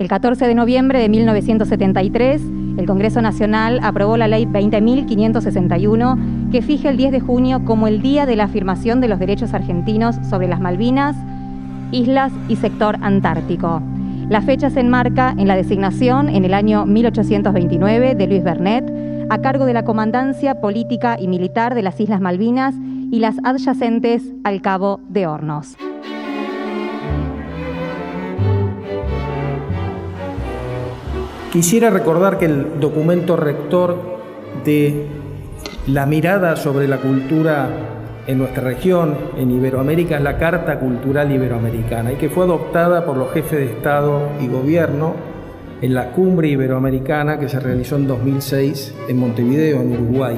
El 14 de noviembre de 1973, el Congreso Nacional aprobó la Ley 20.561, que fija el 10 de junio como el Día de la Afirmación de los Derechos Argentinos sobre las Malvinas, islas y sector antártico. La fecha se enmarca en la designación en el año 1829 de Luis Bernet a cargo de la Comandancia Política y Militar de las Islas Malvinas y las adyacentes al Cabo de Hornos. Quisiera recordar que el documento rector de la mirada sobre la cultura en nuestra región, en Iberoamérica, es la Carta Cultural Iberoamericana y que fue adoptada por los jefes de Estado y Gobierno en la cumbre iberoamericana que se realizó en 2006 en Montevideo, en Uruguay.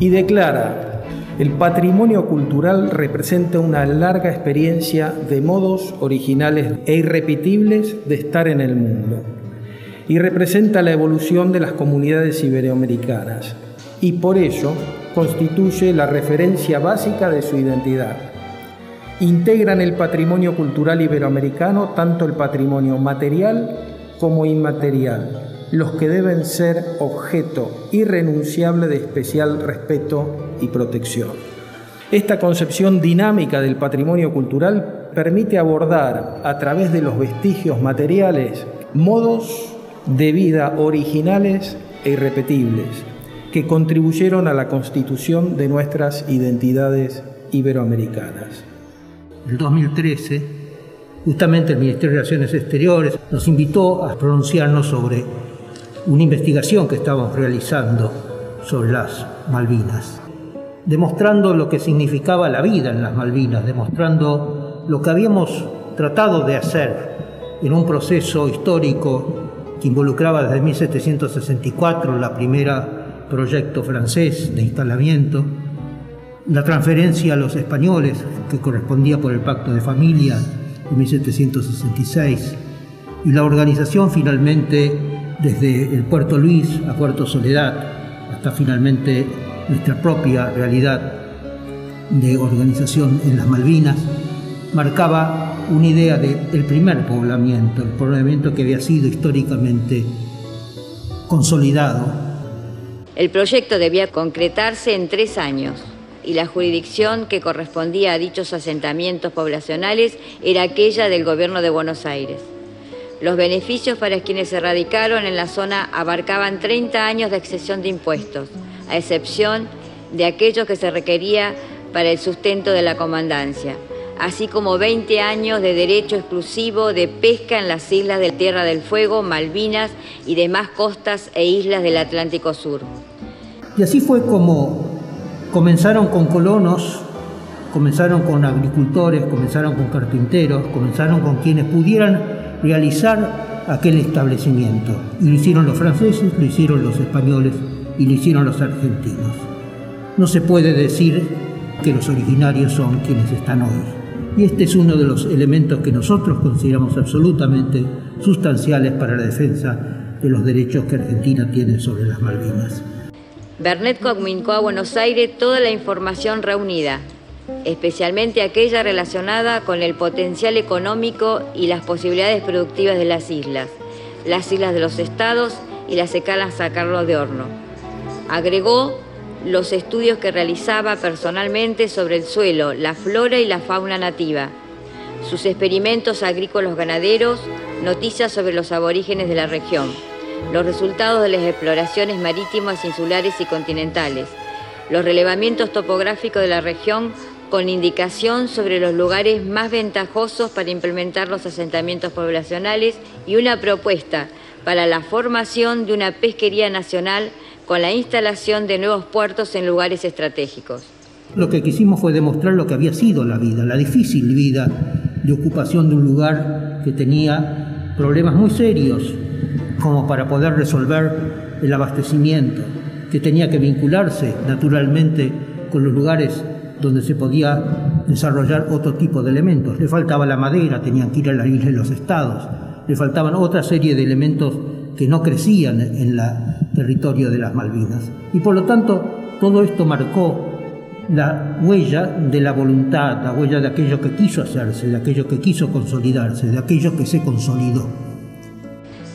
Y declara, el patrimonio cultural representa una larga experiencia de modos originales e irrepetibles de estar en el mundo y representa la evolución de las comunidades iberoamericanas y por ello constituye la referencia básica de su identidad. Integran el patrimonio cultural iberoamericano tanto el patrimonio material como inmaterial, los que deben ser objeto irrenunciable de especial respeto y protección. Esta concepción dinámica del patrimonio cultural permite abordar a través de los vestigios materiales modos de vida originales e irrepetibles que contribuyeron a la constitución de nuestras identidades iberoamericanas. El 2013, justamente el Ministerio de Relaciones Exteriores nos invitó a pronunciarnos sobre una investigación que estábamos realizando sobre las Malvinas, demostrando lo que significaba la vida en las Malvinas, demostrando lo que habíamos tratado de hacer en un proceso histórico que involucraba desde 1764 la primera proyecto francés de instalamiento, la transferencia a los españoles que correspondía por el Pacto de Familia de 1766 y la organización finalmente desde el Puerto Luis a Puerto Soledad hasta finalmente nuestra propia realidad de organización en las Malvinas marcaba una idea del primer poblamiento, el poblamiento que había sido históricamente consolidado. El proyecto debía concretarse en tres años y la jurisdicción que correspondía a dichos asentamientos poblacionales era aquella del gobierno de Buenos Aires. Los beneficios para quienes se radicaron en la zona abarcaban 30 años de excesión de impuestos, a excepción de aquellos que se requería para el sustento de la comandancia así como 20 años de derecho exclusivo de pesca en las islas de Tierra del Fuego, Malvinas y demás costas e islas del Atlántico Sur. Y así fue como comenzaron con colonos, comenzaron con agricultores, comenzaron con carpinteros, comenzaron con quienes pudieran realizar aquel establecimiento. Y lo hicieron los franceses, lo hicieron los españoles y lo hicieron los argentinos. No se puede decir que los originarios son quienes están hoy. Y este es uno de los elementos que nosotros consideramos absolutamente sustanciales para la defensa de los derechos que Argentina tiene sobre las Malvinas. Bernet comunicó a Buenos Aires toda la información reunida, especialmente aquella relacionada con el potencial económico y las posibilidades productivas de las islas, las islas de los estados y las escalas a Carlos de Horno. Agregó los estudios que realizaba personalmente sobre el suelo, la flora y la fauna nativa, sus experimentos agrícolas ganaderos, noticias sobre los aborígenes de la región, los resultados de las exploraciones marítimas, insulares y continentales, los relevamientos topográficos de la región con indicación sobre los lugares más ventajosos para implementar los asentamientos poblacionales y una propuesta para la formación de una pesquería nacional con la instalación de nuevos puertos en lugares estratégicos. Lo que quisimos fue demostrar lo que había sido la vida, la difícil vida de ocupación de un lugar que tenía problemas muy serios como para poder resolver el abastecimiento, que tenía que vincularse naturalmente con los lugares donde se podía desarrollar otro tipo de elementos. Le faltaba la madera, tenían que ir a la isla de los estados, le faltaban otra serie de elementos que no crecían en el territorio de las Malvinas. Y por lo tanto, todo esto marcó la huella de la voluntad, la huella de aquello que quiso hacerse, de aquello que quiso consolidarse, de aquello que se consolidó.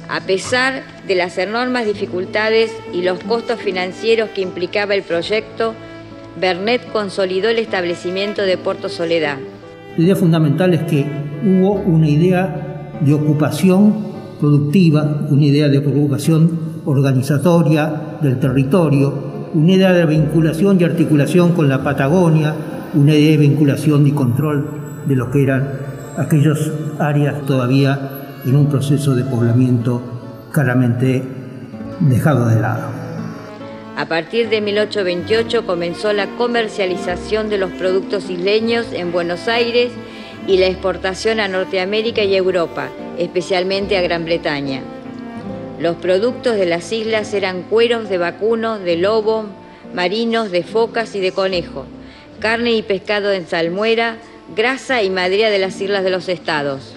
A pesar de las enormes dificultades y los costos financieros que implicaba el proyecto, Bernet consolidó el establecimiento de Puerto Soledad. La idea fundamental es que hubo una idea de ocupación productiva, una idea de ocupación organizatoria del territorio, una idea de vinculación y articulación con la Patagonia, una idea de vinculación y control de lo que eran aquellas áreas todavía en un proceso de poblamiento claramente dejado de lado. A partir de 1828 comenzó la comercialización de los productos isleños en Buenos Aires y la exportación a Norteamérica y Europa, especialmente a Gran Bretaña. Los productos de las islas eran cueros de vacuno, de lobo, marinos, de focas y de conejo, carne y pescado en salmuera, grasa y madera de las islas de los estados.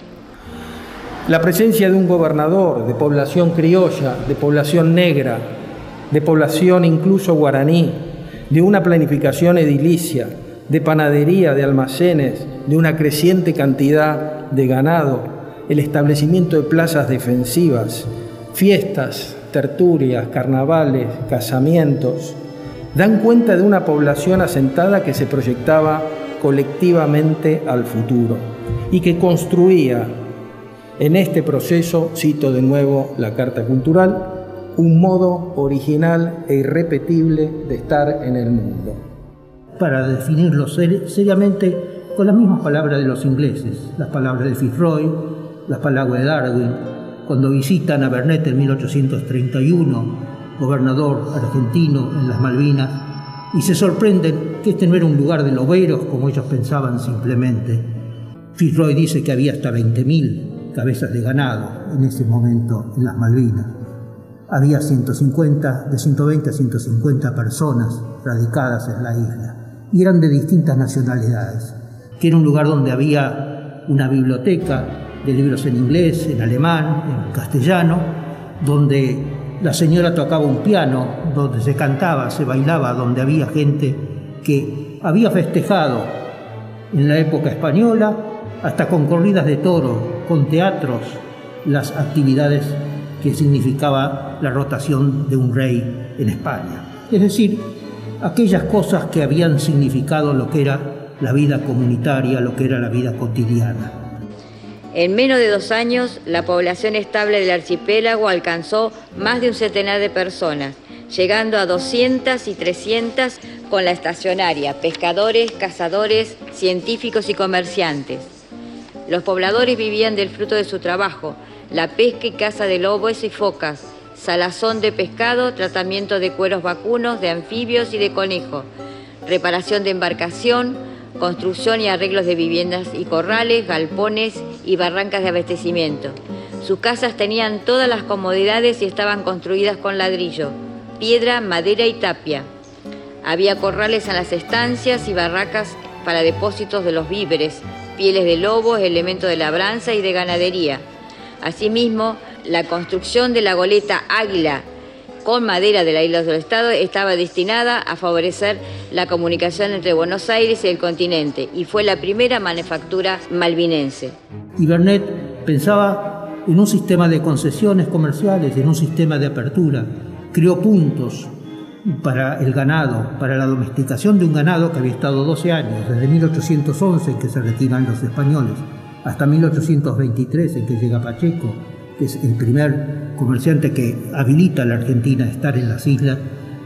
La presencia de un gobernador de población criolla, de población negra, de población incluso guaraní, de una planificación edilicia, de panadería, de almacenes, de una creciente cantidad de ganado, el establecimiento de plazas defensivas, fiestas, tertulias, carnavales, casamientos, dan cuenta de una población asentada que se proyectaba colectivamente al futuro y que construía en este proceso, cito de nuevo la Carta Cultural, un modo original e irrepetible de estar en el mundo. Para definirlo seriamente, con las mismas palabras de los ingleses, las palabras de Fitzroy, las palabras de Darwin, cuando visitan a Bernet en 1831, gobernador argentino en las Malvinas, y se sorprenden que este no era un lugar de loberos como ellos pensaban simplemente. Fitzroy dice que había hasta 20.000 cabezas de ganado en ese momento en las Malvinas. Había 150, de 120 a 150 personas radicadas en la isla y eran de distintas nacionalidades, que era un lugar donde había una biblioteca de libros en inglés, en alemán, en castellano, donde la señora tocaba un piano, donde se cantaba, se bailaba, donde había gente que había festejado en la época española hasta con corridas de toro, con teatros, las actividades que significaba la rotación de un rey en España. Es decir, aquellas cosas que habían significado lo que era la vida comunitaria, lo que era la vida cotidiana. En menos de dos años, la población estable del archipiélago alcanzó más de un centenar de personas, llegando a 200 y 300 con la estacionaria, pescadores, cazadores, científicos y comerciantes. Los pobladores vivían del fruto de su trabajo, la pesca y caza de lobos y focas, salazón de pescado, tratamiento de cueros vacunos, de anfibios y de conejos, reparación de embarcación, construcción y arreglos de viviendas y corrales, galpones y barrancas de abastecimiento. Sus casas tenían todas las comodidades y estaban construidas con ladrillo, piedra, madera y tapia. Había corrales en las estancias y barracas para depósitos de los víveres, pieles de lobos, elementos de labranza y de ganadería. Asimismo, la construcción de la goleta Águila con madera de la isla del Estado estaba destinada a favorecer la comunicación entre Buenos Aires y el continente y fue la primera manufactura malvinense. Y Bernet pensaba en un sistema de concesiones comerciales, en un sistema de apertura, creó puntos para el ganado, para la domesticación de un ganado que había estado 12 años, desde 1811 en que se retiran los españoles, hasta 1823 en que llega Pacheco, que es el primer comerciante que habilita a la Argentina a estar en las islas,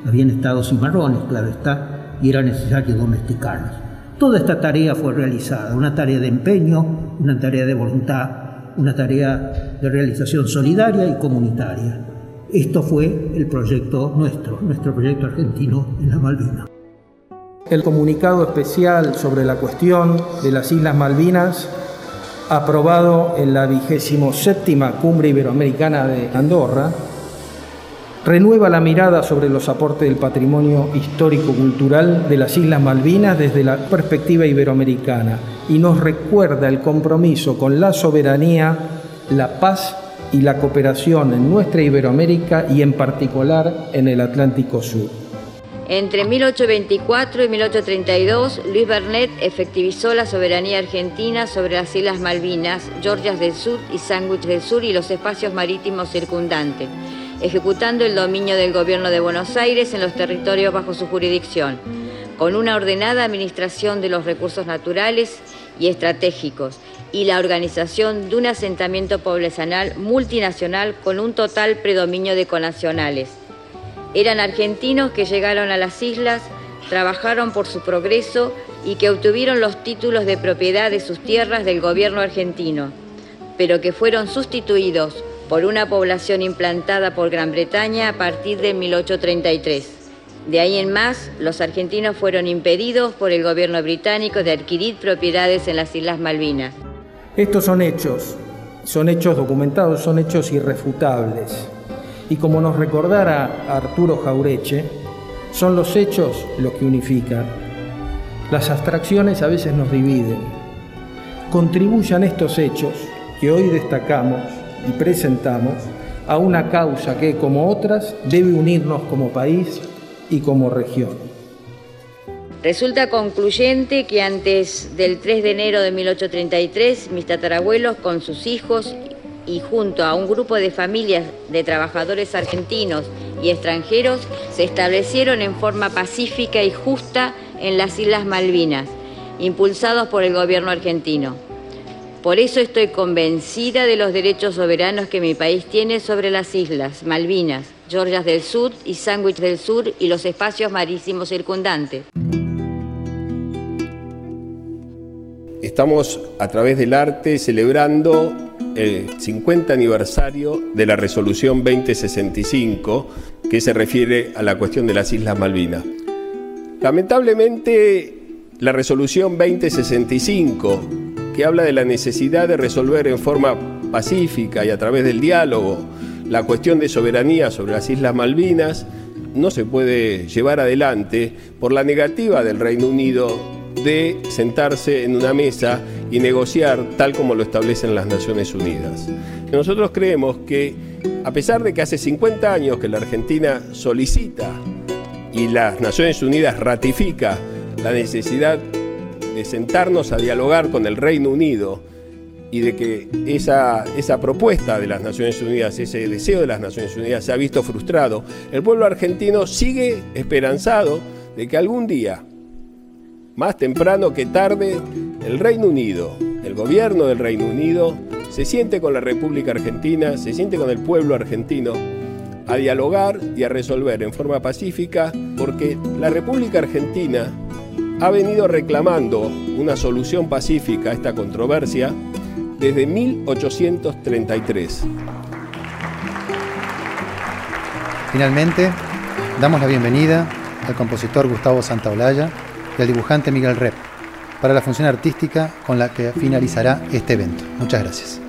habían estado cimarrones, claro está, y era necesario domesticarlos. Toda esta tarea fue realizada, una tarea de empeño, una tarea de voluntad, una tarea de realización solidaria y comunitaria. Esto fue el proyecto nuestro, nuestro proyecto argentino en las Malvinas. El comunicado especial sobre la cuestión de las Islas Malvinas, aprobado en la vigésimo séptima Cumbre Iberoamericana de Andorra, renueva la mirada sobre los aportes del patrimonio histórico-cultural de las Islas Malvinas desde la perspectiva iberoamericana y nos recuerda el compromiso con la soberanía, la paz y la cooperación en nuestra Iberoamérica y en particular en el Atlántico Sur. Entre 1824 y 1832, Luis Bernet efectivizó la soberanía argentina sobre las Islas Malvinas, Georgias del Sur y Sandwich del Sur y los espacios marítimos circundantes, ejecutando el dominio del gobierno de Buenos Aires en los territorios bajo su jurisdicción, con una ordenada administración de los recursos naturales y estratégicos y la organización de un asentamiento poblacional multinacional con un total predominio de conacionales eran argentinos que llegaron a las islas, trabajaron por su progreso y que obtuvieron los títulos de propiedad de sus tierras del gobierno argentino, pero que fueron sustituidos por una población implantada por Gran Bretaña a partir de 1833. De ahí en más, los argentinos fueron impedidos por el gobierno británico de adquirir propiedades en las Islas Malvinas. Estos son hechos, son hechos documentados, son hechos irrefutables. Y como nos recordara Arturo Jaureche, son los hechos los que unifican. Las abstracciones a veces nos dividen. Contribuyan estos hechos que hoy destacamos y presentamos a una causa que, como otras, debe unirnos como país y como región. Resulta concluyente que antes del 3 de enero de 1833, mis tatarabuelos con sus hijos y junto a un grupo de familias de trabajadores argentinos y extranjeros se establecieron en forma pacífica y justa en las Islas Malvinas, impulsados por el gobierno argentino. Por eso estoy convencida de los derechos soberanos que mi país tiene sobre las islas Malvinas, Georgias del Sur y Sandwich del Sur y los espacios marítimos circundantes. Estamos a través del arte celebrando el 50 aniversario de la resolución 2065 que se refiere a la cuestión de las Islas Malvinas. Lamentablemente, la resolución 2065, que habla de la necesidad de resolver en forma pacífica y a través del diálogo la cuestión de soberanía sobre las Islas Malvinas, no se puede llevar adelante por la negativa del Reino Unido de sentarse en una mesa y negociar tal como lo establecen las Naciones Unidas. Nosotros creemos que, a pesar de que hace 50 años que la Argentina solicita y las Naciones Unidas ratifica la necesidad de sentarnos a dialogar con el Reino Unido y de que esa, esa propuesta de las Naciones Unidas, ese deseo de las Naciones Unidas se ha visto frustrado, el pueblo argentino sigue esperanzado de que algún día más temprano que tarde, el Reino Unido, el gobierno del Reino Unido, se siente con la República Argentina, se siente con el pueblo argentino a dialogar y a resolver en forma pacífica, porque la República Argentina ha venido reclamando una solución pacífica a esta controversia desde 1833. Finalmente, damos la bienvenida al compositor Gustavo Santaolalla, y al dibujante Miguel Rep para la función artística con la que finalizará este evento. Muchas gracias.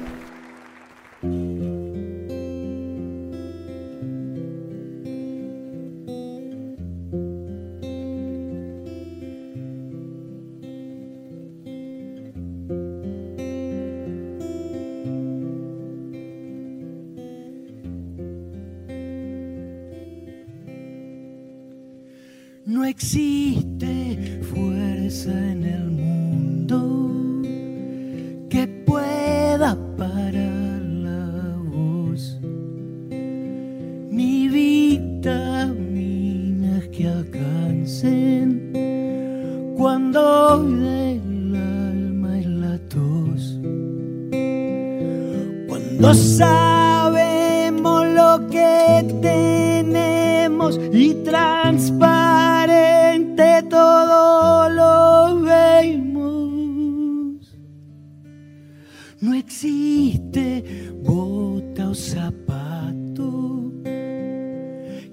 Zapato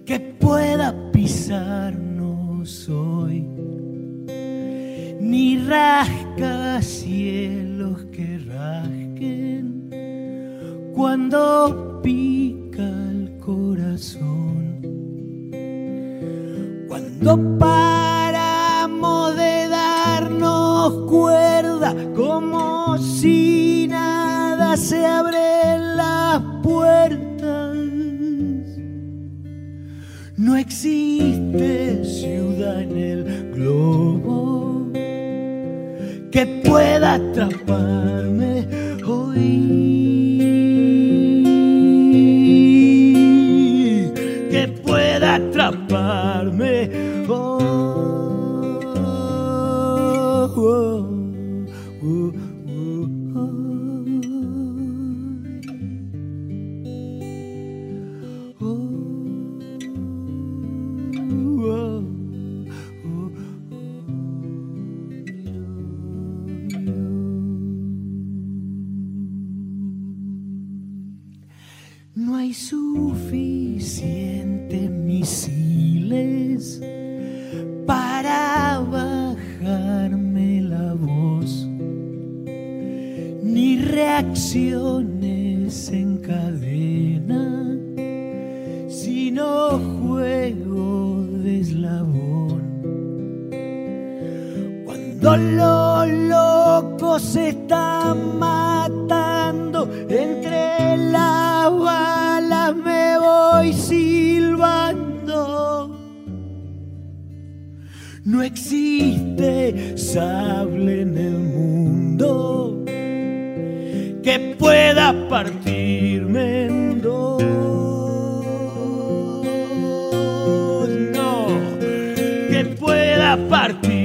que pueda pisarnos hoy, ni rascacielos que rasquen cuando pica el corazón. Cuando cuerda como si nada se abre No existe ciudad en el globo que pueda atraparme Los locos se están matando entre las balas me voy silbando. No existe sable en el mundo que pueda partirme en dos. No, que pueda partirme